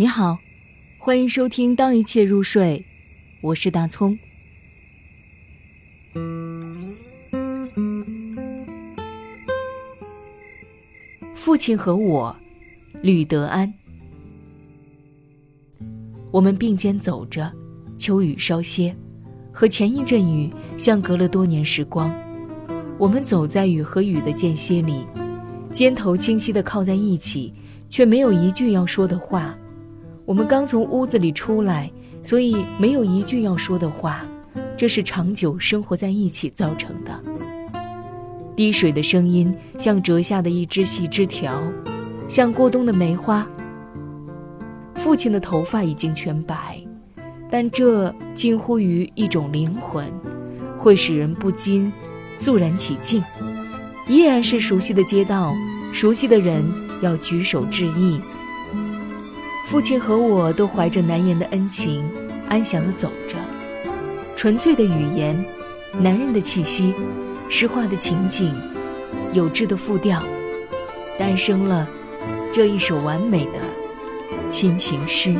你好，欢迎收听《当一切入睡》，我是大葱。父亲和我，吕德安。我们并肩走着，秋雨稍歇，和前一阵雨相隔了多年时光。我们走在雨和雨的间歇里，肩头清晰地靠在一起，却没有一句要说的话。我们刚从屋子里出来，所以没有一句要说的话。这是长久生活在一起造成的。滴水的声音像折下的一枝细枝条，像过冬的梅花。父亲的头发已经全白，但这近乎于一种灵魂，会使人不禁肃然起敬。依然是熟悉的街道，熟悉的人要举手致意。父亲和我都怀着难言的恩情，安详地走着。纯粹的语言，男人的气息，诗化的情景，有致的复调，诞生了这一首完美的亲情诗。